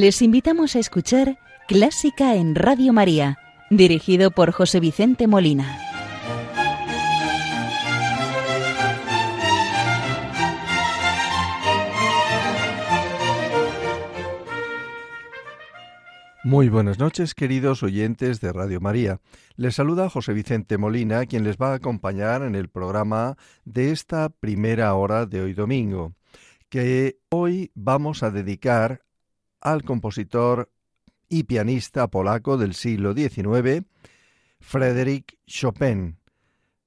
Les invitamos a escuchar Clásica en Radio María, dirigido por José Vicente Molina. Muy buenas noches, queridos oyentes de Radio María. Les saluda José Vicente Molina, quien les va a acompañar en el programa de esta primera hora de hoy domingo, que hoy vamos a dedicar al compositor y pianista polaco del siglo XIX, Frédéric Chopin,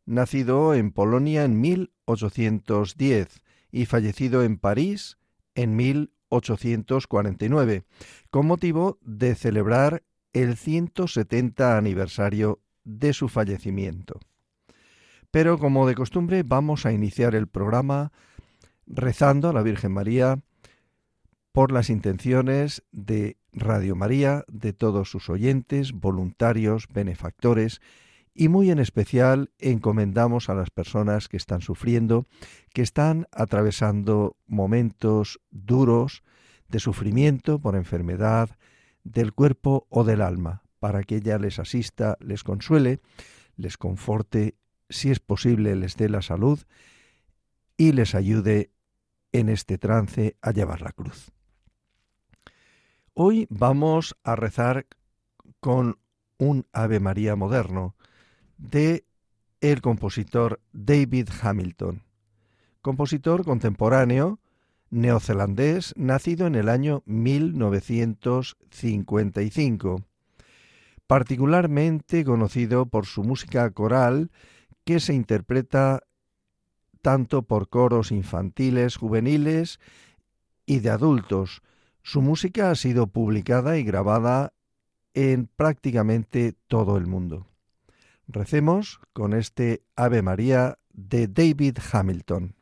nacido en Polonia en 1810 y fallecido en París en 1849, con motivo de celebrar el 170 aniversario de su fallecimiento. Pero como de costumbre vamos a iniciar el programa rezando a la Virgen María por las intenciones de Radio María, de todos sus oyentes, voluntarios, benefactores, y muy en especial encomendamos a las personas que están sufriendo, que están atravesando momentos duros de sufrimiento por enfermedad del cuerpo o del alma, para que ella les asista, les consuele, les conforte, si es posible les dé la salud y les ayude en este trance a llevar la cruz. Hoy vamos a rezar con un Ave María moderno de el compositor David Hamilton, compositor contemporáneo neozelandés nacido en el año 1955, particularmente conocido por su música coral que se interpreta tanto por coros infantiles, juveniles y de adultos, su música ha sido publicada y grabada en prácticamente todo el mundo. Recemos con este Ave María de David Hamilton.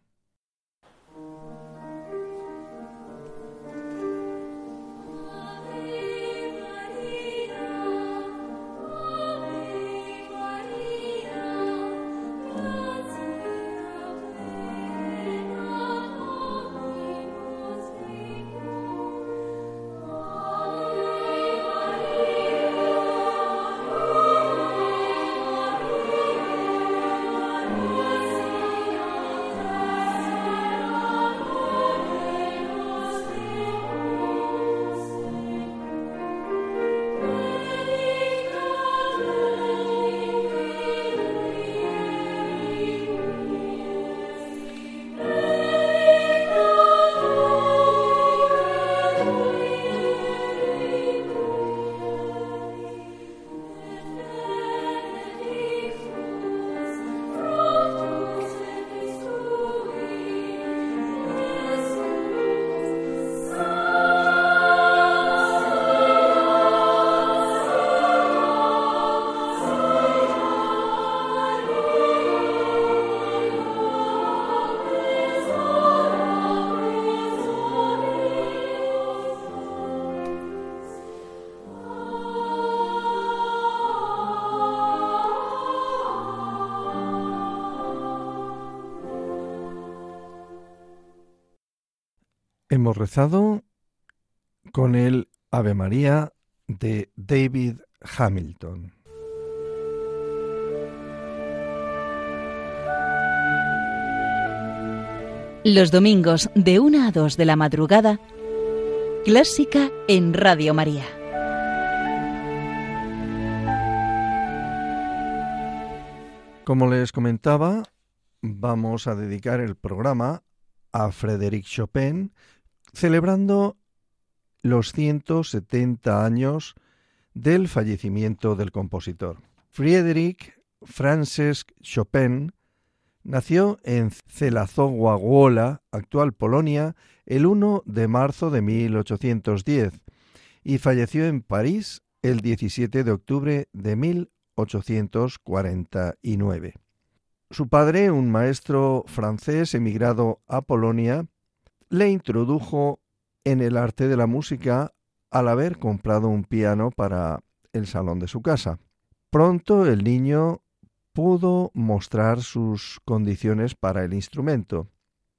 Hemos rezado con el Ave María de David Hamilton. Los domingos de 1 a 2 de la madrugada, Clásica en Radio María. Como les comentaba, vamos a dedicar el programa a Frédéric Chopin, celebrando los 170 años del fallecimiento del compositor. Friedrich Francesc Chopin nació en Zelazowa actual Polonia, el 1 de marzo de 1810 y falleció en París el 17 de octubre de 1849. Su padre, un maestro francés emigrado a Polonia, le introdujo en el arte de la música al haber comprado un piano para el salón de su casa. Pronto el niño pudo mostrar sus condiciones para el instrumento.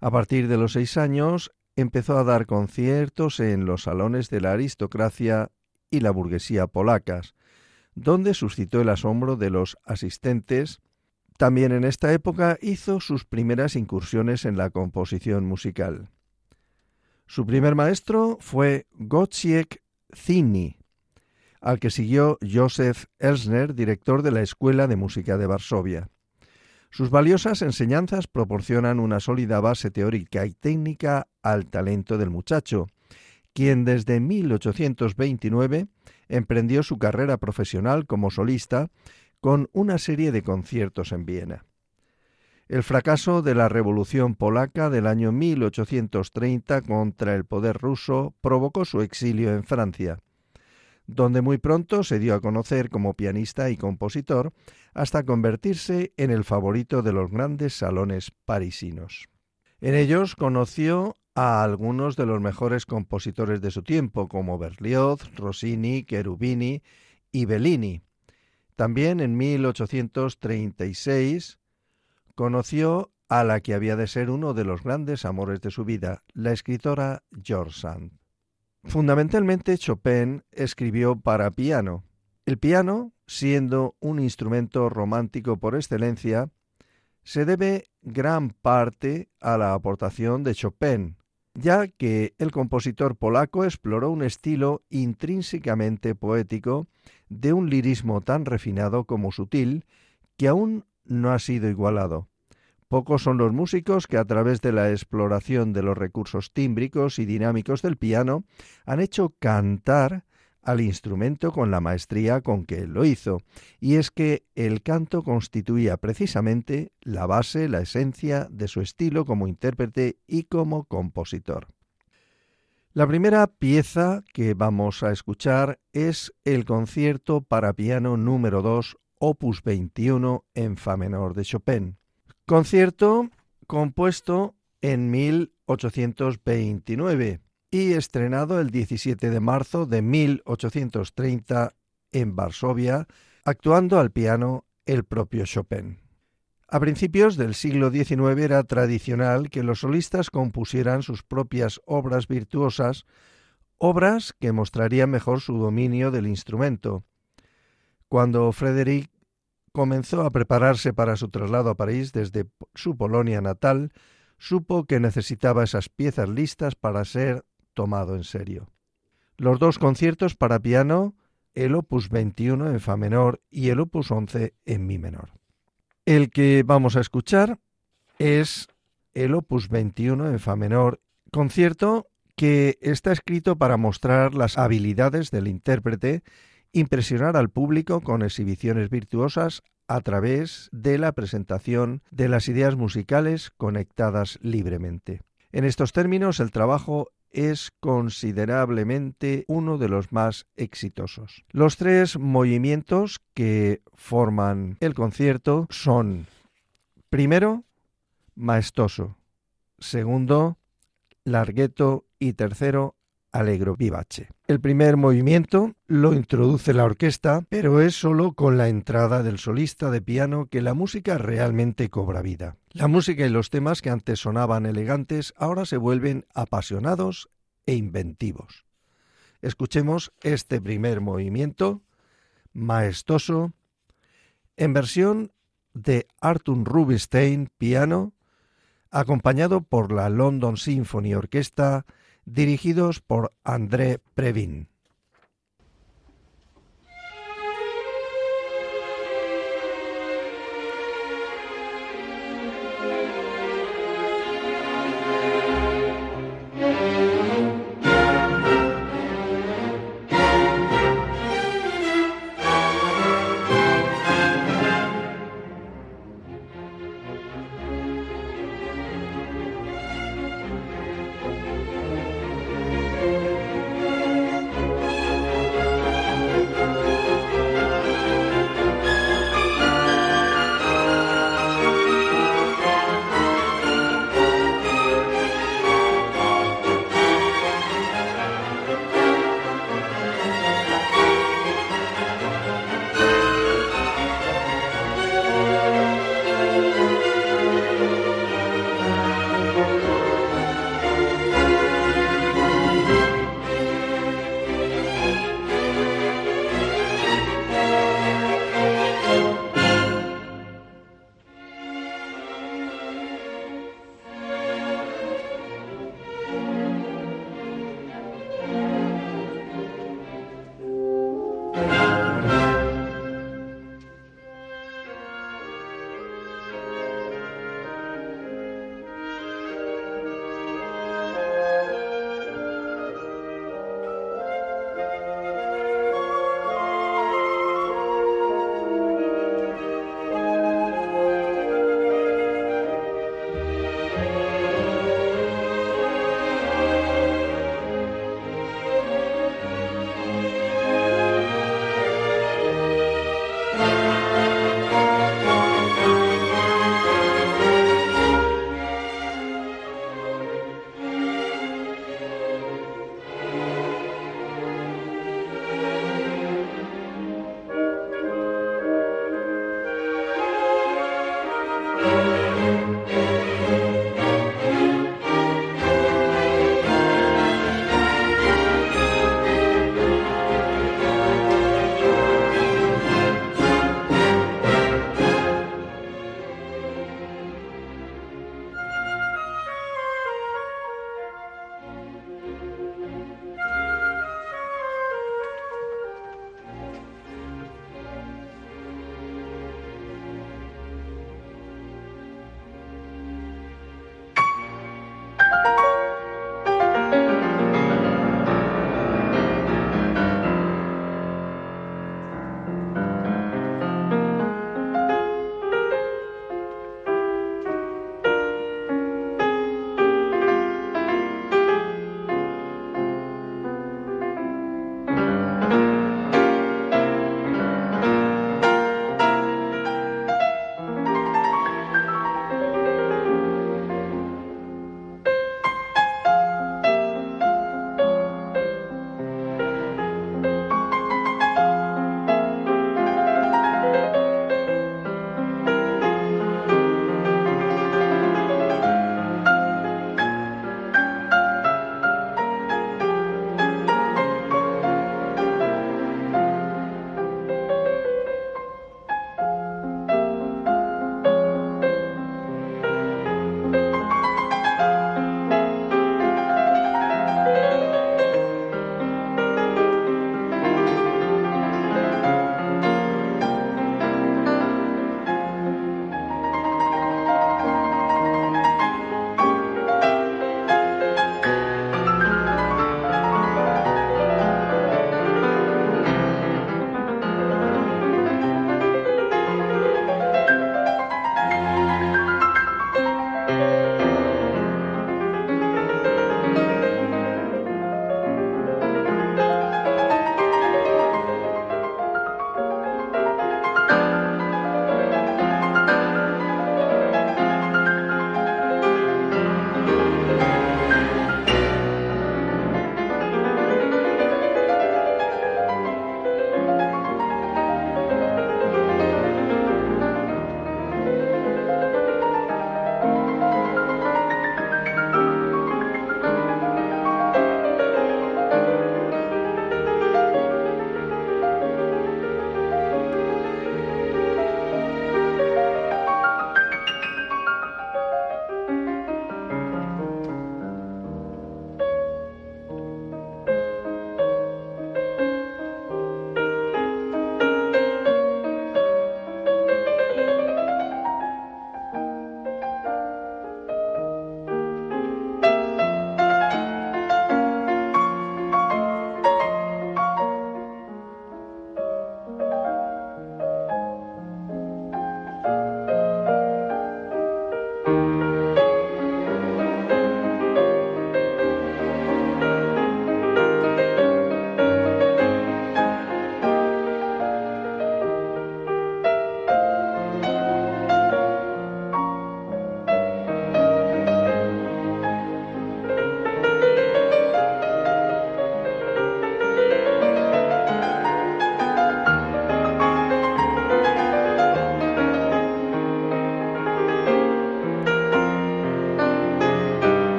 A partir de los seis años empezó a dar conciertos en los salones de la aristocracia y la burguesía polacas, donde suscitó el asombro de los asistentes. También en esta época hizo sus primeras incursiones en la composición musical. Su primer maestro fue Gotziek Zini, al que siguió Joseph Elsner, director de la Escuela de Música de Varsovia. Sus valiosas enseñanzas proporcionan una sólida base teórica y técnica al talento del muchacho, quien desde 1829 emprendió su carrera profesional como solista con una serie de conciertos en Viena. El fracaso de la Revolución polaca del año 1830 contra el poder ruso provocó su exilio en Francia donde muy pronto se dio a conocer como pianista y compositor hasta convertirse en el favorito de los grandes salones parisinos. En ellos conoció a algunos de los mejores compositores de su tiempo, como Berlioz, Rossini, Cherubini y Bellini. También en 1836 conoció a la que había de ser uno de los grandes amores de su vida, la escritora George Sand. Fundamentalmente Chopin escribió para piano. El piano, siendo un instrumento romántico por excelencia, se debe gran parte a la aportación de Chopin, ya que el compositor polaco exploró un estilo intrínsecamente poético de un lirismo tan refinado como sutil que aún no ha sido igualado. Pocos son los músicos que a través de la exploración de los recursos tímbricos y dinámicos del piano han hecho cantar al instrumento con la maestría con que él lo hizo, y es que el canto constituía precisamente la base, la esencia de su estilo como intérprete y como compositor. La primera pieza que vamos a escuchar es el concierto para piano número 2, opus 21 en fa menor de Chopin. Concierto compuesto en 1829 y estrenado el 17 de marzo de 1830 en Varsovia, actuando al piano el propio Chopin. A principios del siglo XIX era tradicional que los solistas compusieran sus propias obras virtuosas, obras que mostrarían mejor su dominio del instrumento. Cuando Frédéric comenzó a prepararse para su traslado a París desde su Polonia natal, supo que necesitaba esas piezas listas para ser tomado en serio. Los dos conciertos para piano, el opus 21 en fa menor y el opus 11 en mi menor. El que vamos a escuchar es el opus 21 en fa menor, concierto que está escrito para mostrar las habilidades del intérprete impresionar al público con exhibiciones virtuosas a través de la presentación de las ideas musicales conectadas libremente. En estos términos, el trabajo es considerablemente uno de los más exitosos. Los tres movimientos que forman el concierto son, primero, maestoso, segundo, largueto y tercero, Alegro vivace. El primer movimiento lo introduce la orquesta, pero es solo con la entrada del solista de piano que la música realmente cobra vida. La música y los temas que antes sonaban elegantes ahora se vuelven apasionados e inventivos. Escuchemos este primer movimiento, maestoso, en versión de Arthur Rubinstein, piano, acompañado por la London Symphony Orchestra dirigidos por André Previn.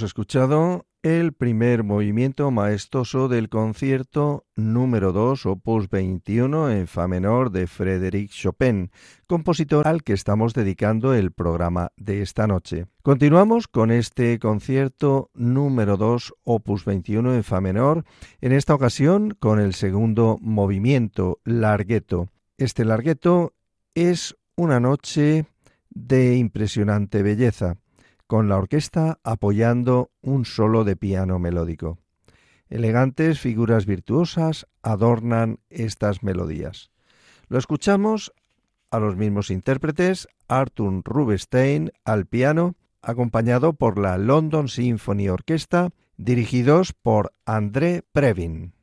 Hemos escuchado el primer movimiento maestoso del concierto número 2, opus 21 en fa menor de Frédéric Chopin, compositor al que estamos dedicando el programa de esta noche. Continuamos con este concierto número 2, opus 21 en fa menor, en esta ocasión con el segundo movimiento, largueto. Este largueto es una noche de impresionante belleza con la orquesta apoyando un solo de piano melódico. Elegantes figuras virtuosas adornan estas melodías. Lo escuchamos a los mismos intérpretes, Arthur Rubinstein al piano, acompañado por la London Symphony Orchestra, dirigidos por André Previn.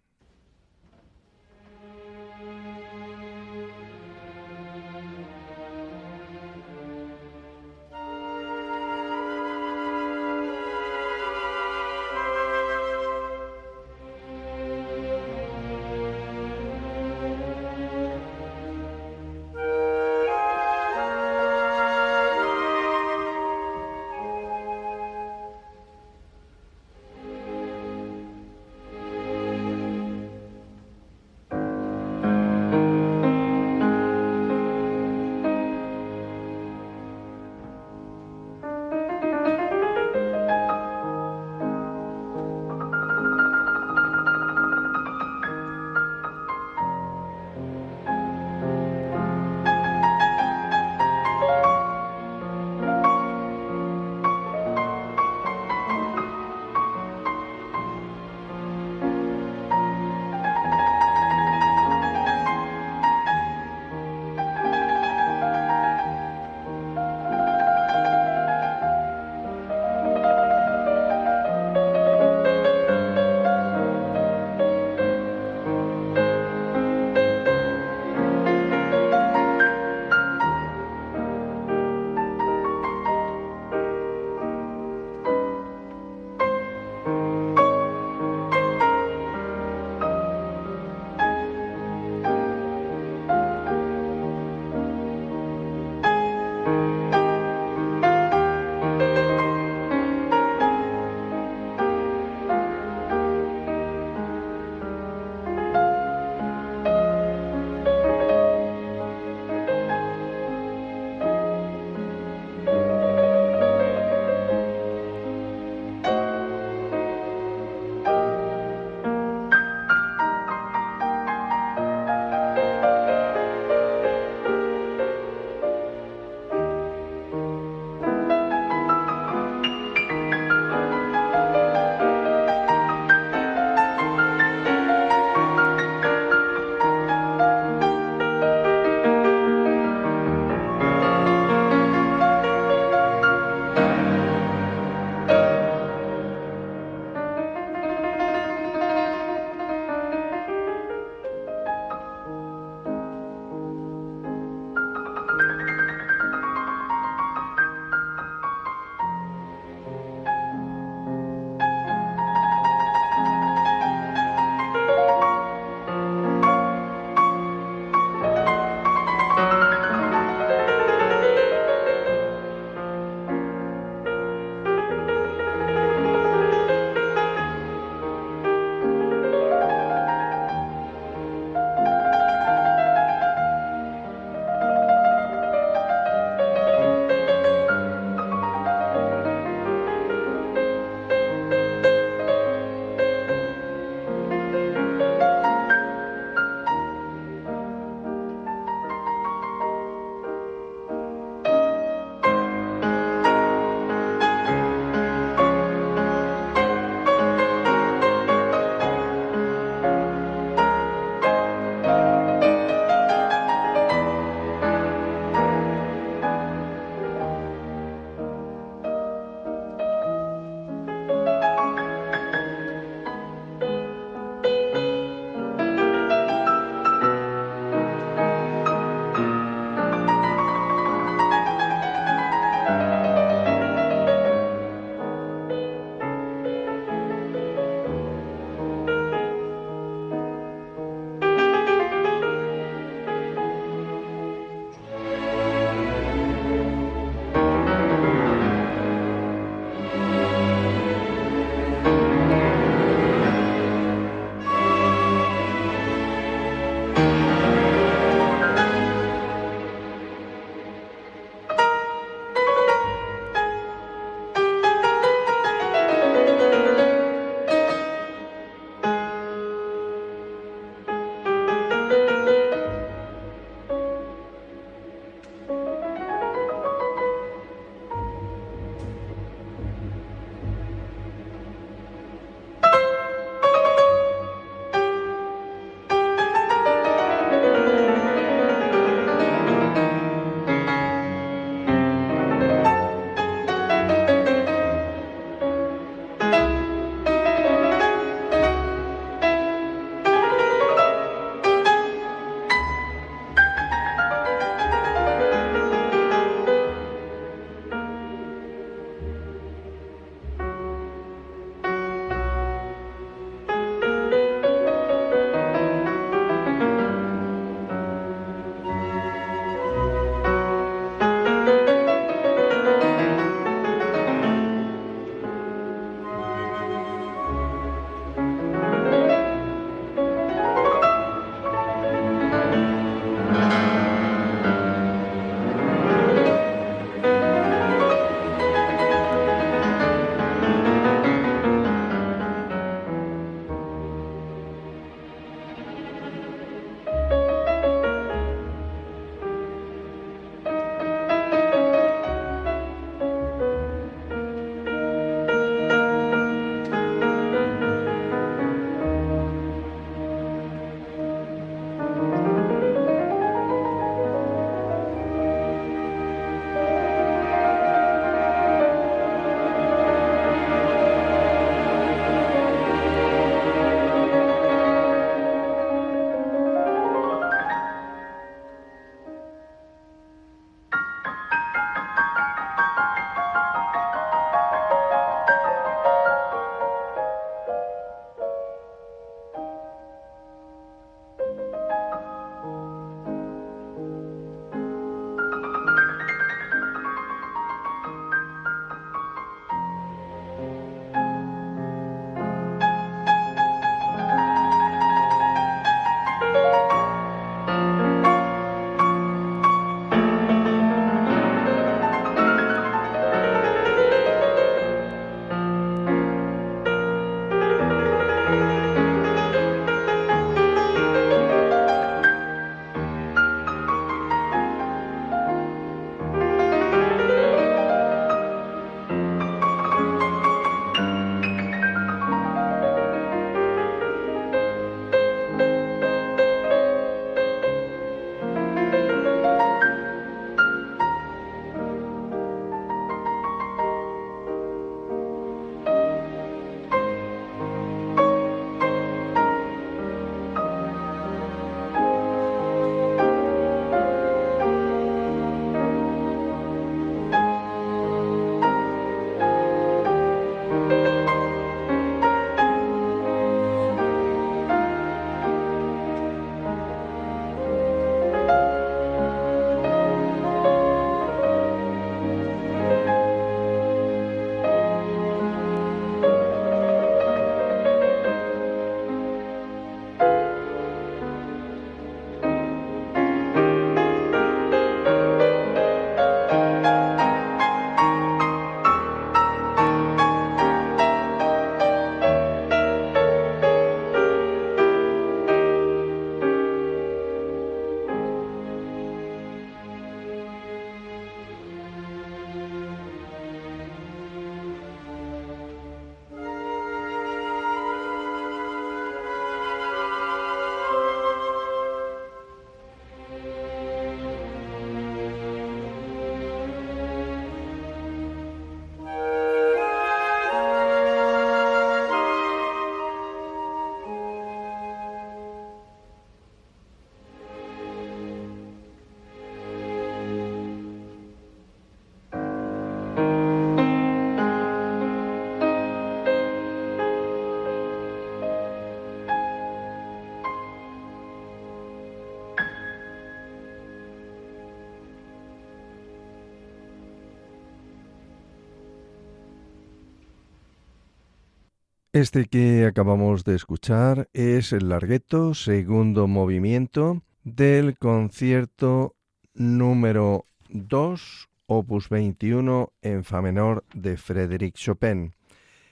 Este que acabamos de escuchar es el largueto, segundo movimiento del concierto número 2, opus 21 en fa menor de Frédéric Chopin,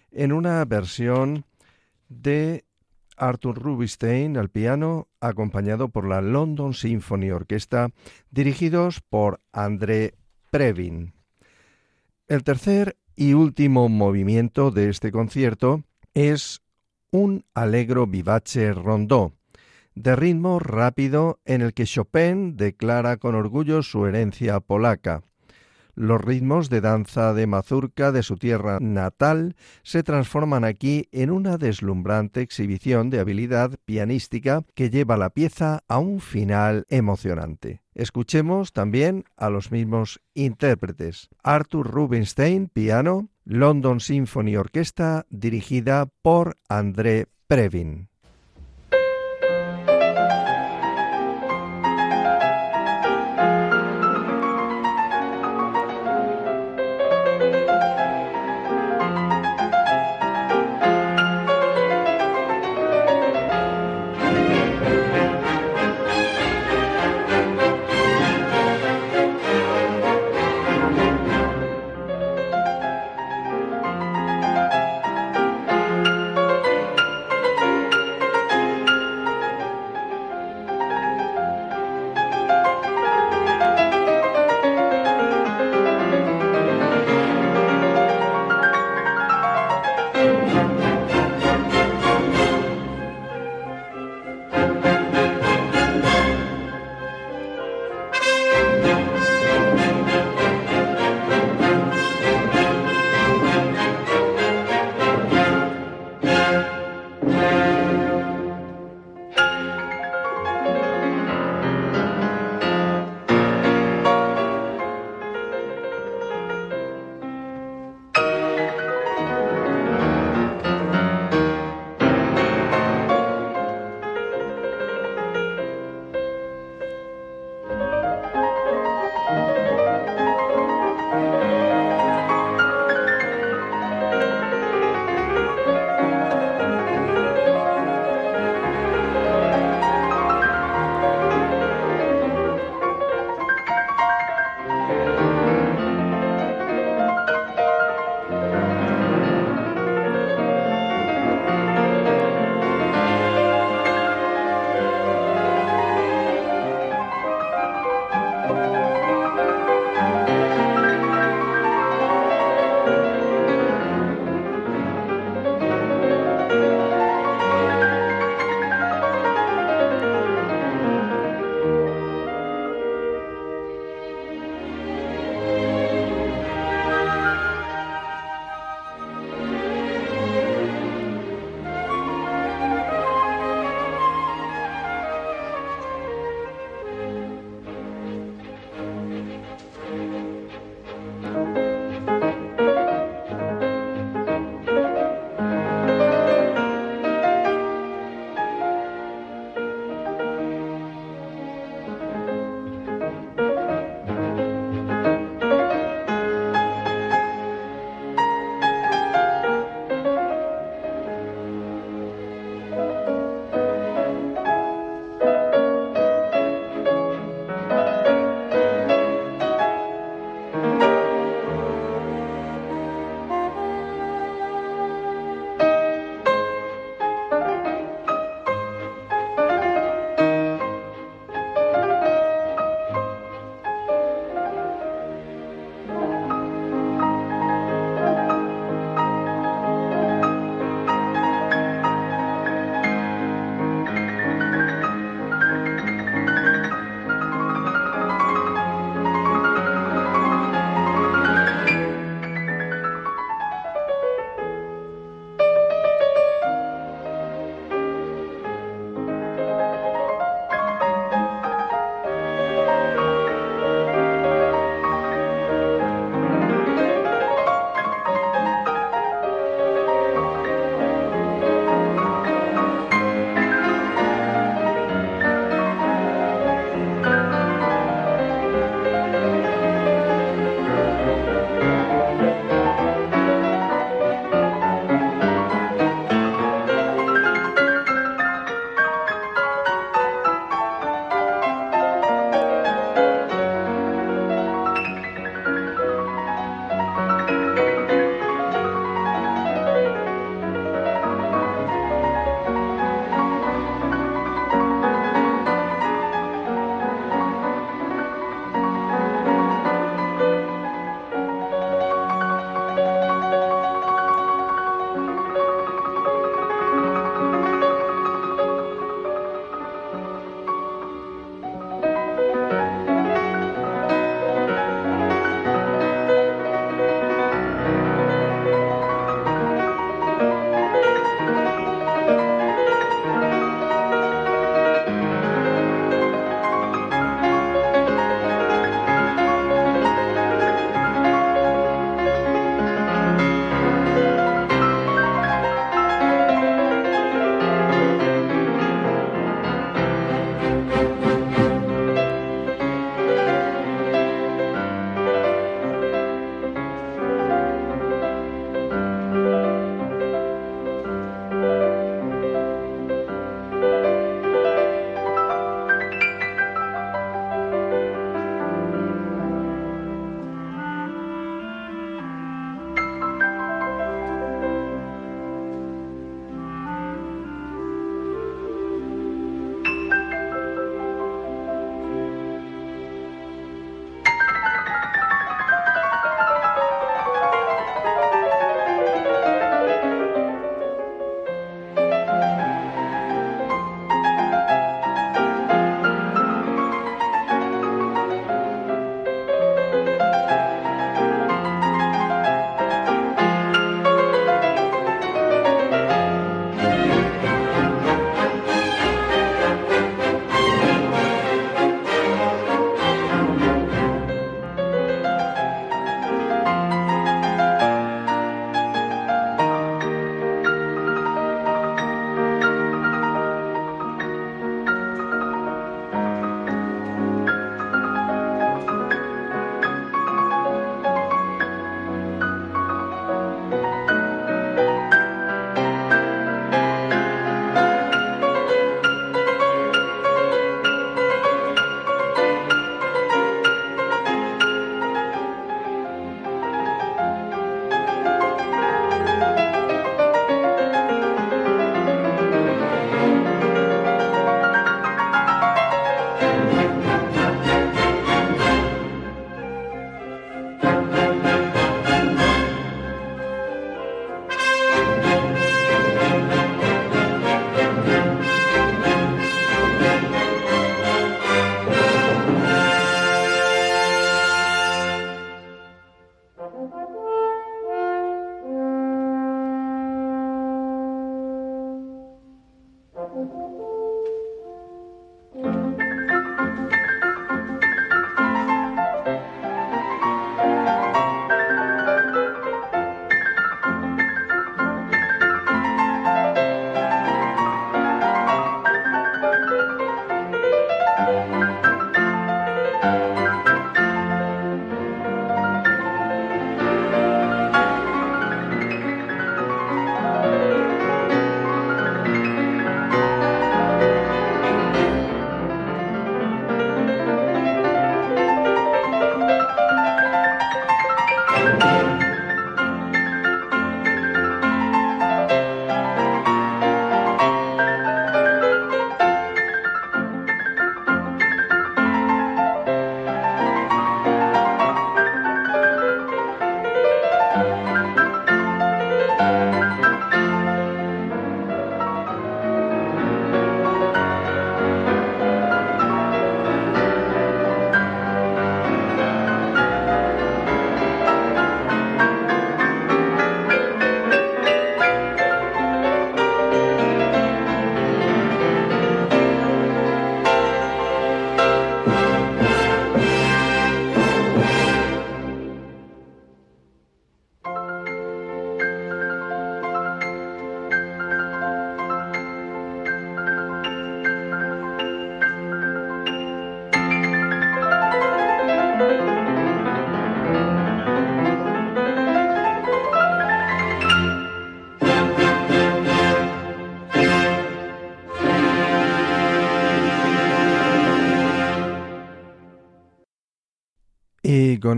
en una versión de Arthur Rubinstein al piano, acompañado por la London Symphony Orchestra, dirigidos por André Previn. El tercer y último movimiento de este concierto es un allegro vivace rondó, de ritmo rápido en el que Chopin declara con orgullo su herencia polaca. Los ritmos de danza de mazurca de su tierra natal se transforman aquí en una deslumbrante exhibición de habilidad pianística que lleva la pieza a un final emocionante. Escuchemos también a los mismos intérpretes. Arthur Rubinstein, piano, London Symphony Orchestra, dirigida por André Previn.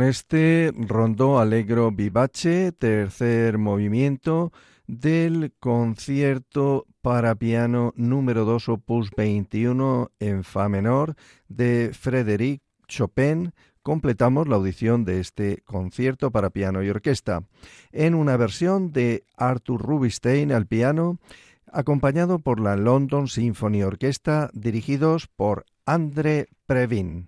Este rondo allegro vivace, tercer movimiento del concierto para piano número 2 opus 21 en fa menor de Frédéric Chopin, completamos la audición de este concierto para piano y orquesta en una versión de Arthur Rubinstein al piano, acompañado por la London Symphony Orchestra, dirigidos por André Previn.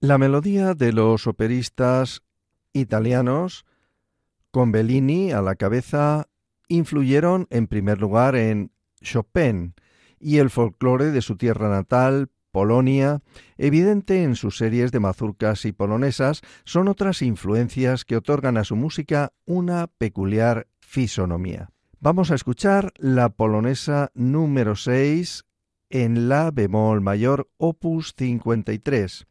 La melodía de los operistas italianos, con Bellini a la cabeza, influyeron en primer lugar en Chopin y el folclore de su tierra natal, Polonia, evidente en sus series de mazurcas y polonesas, son otras influencias que otorgan a su música una peculiar fisonomía. Vamos a escuchar la polonesa número 6 en la bemol mayor opus 53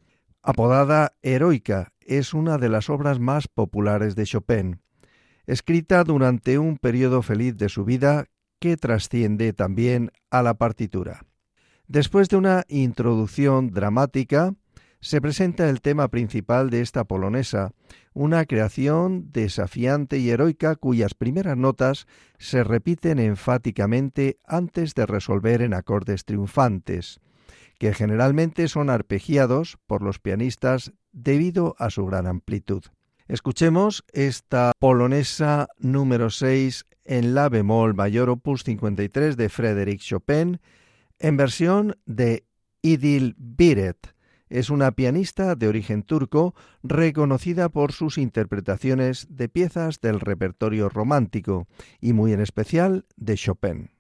Apodada Heroica, es una de las obras más populares de Chopin, escrita durante un periodo feliz de su vida que trasciende también a la partitura. Después de una introducción dramática, se presenta el tema principal de esta polonesa, una creación desafiante y heroica cuyas primeras notas se repiten enfáticamente antes de resolver en acordes triunfantes que generalmente son arpegiados por los pianistas debido a su gran amplitud. Escuchemos esta polonesa número 6 en la bemol mayor opus 53 de Frédéric Chopin en versión de Idil Biret. Es una pianista de origen turco reconocida por sus interpretaciones de piezas del repertorio romántico y muy en especial de Chopin.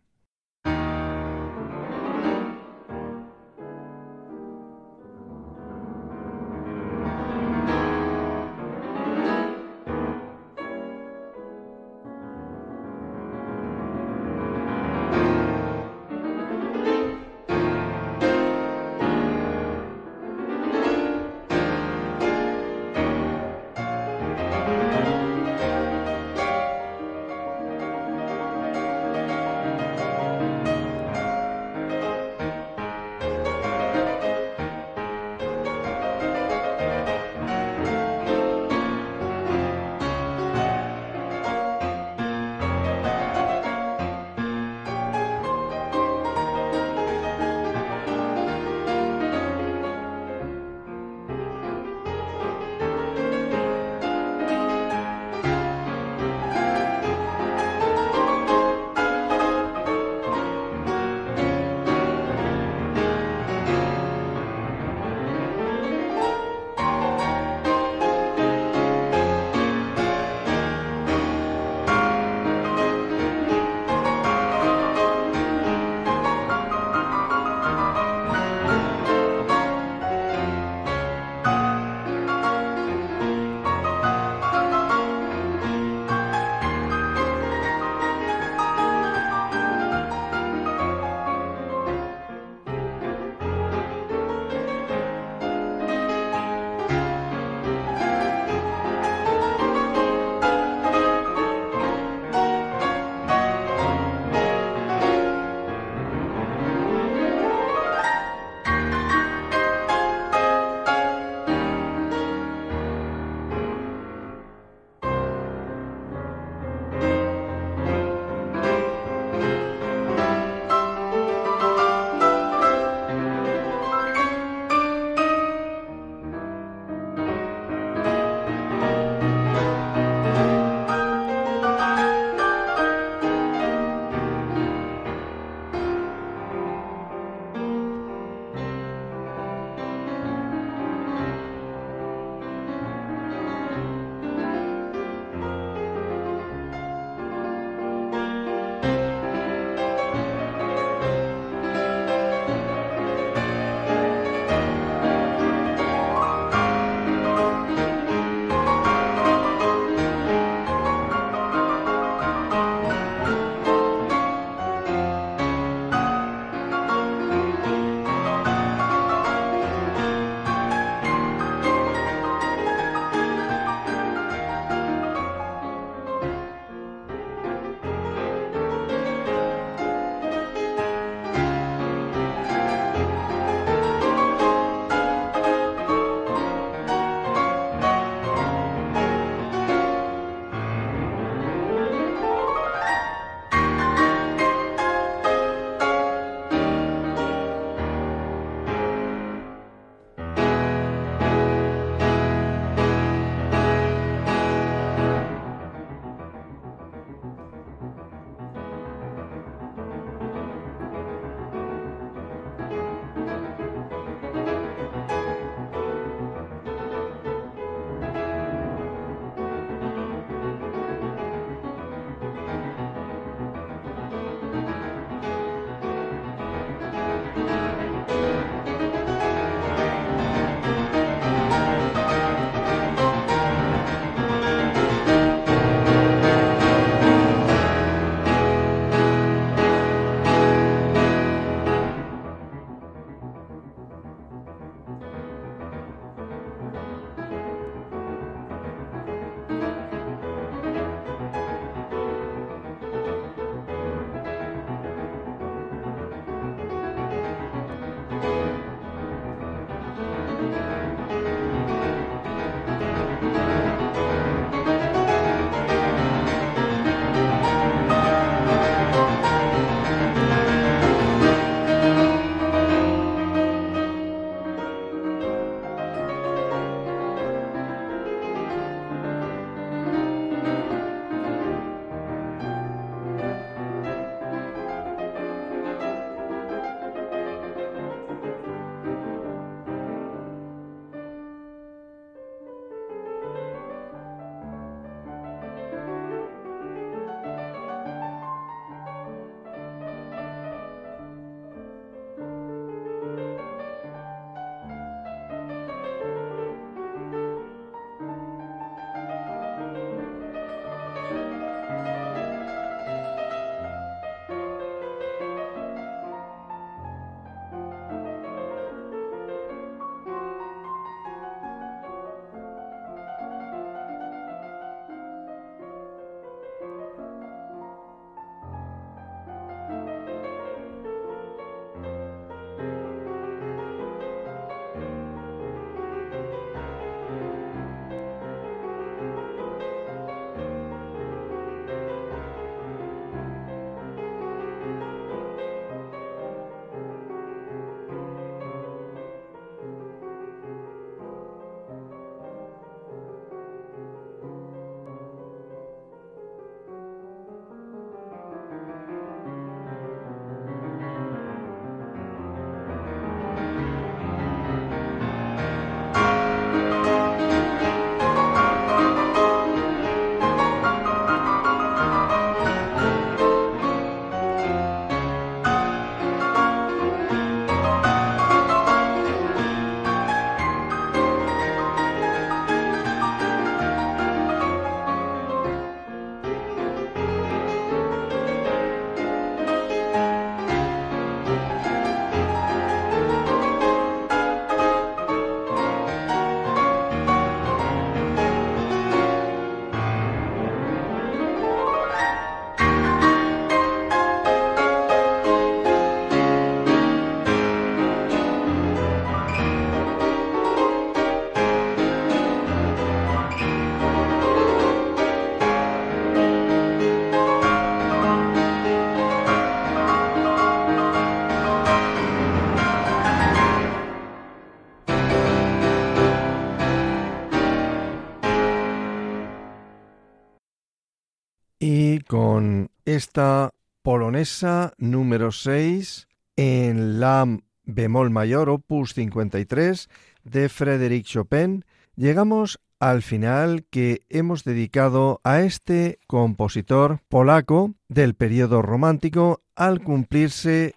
Esta polonesa número 6 en la bemol mayor opus 53 de Frédéric Chopin, llegamos al final que hemos dedicado a este compositor polaco del periodo romántico al cumplirse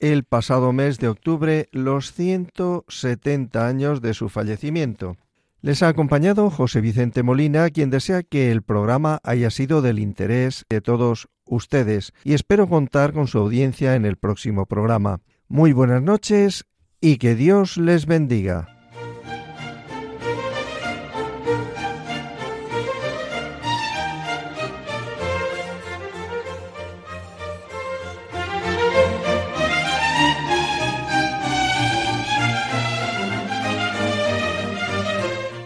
el pasado mes de octubre los 170 años de su fallecimiento. Les ha acompañado José Vicente Molina, quien desea que el programa haya sido del interés de todos ustedes y espero contar con su audiencia en el próximo programa. Muy buenas noches y que Dios les bendiga.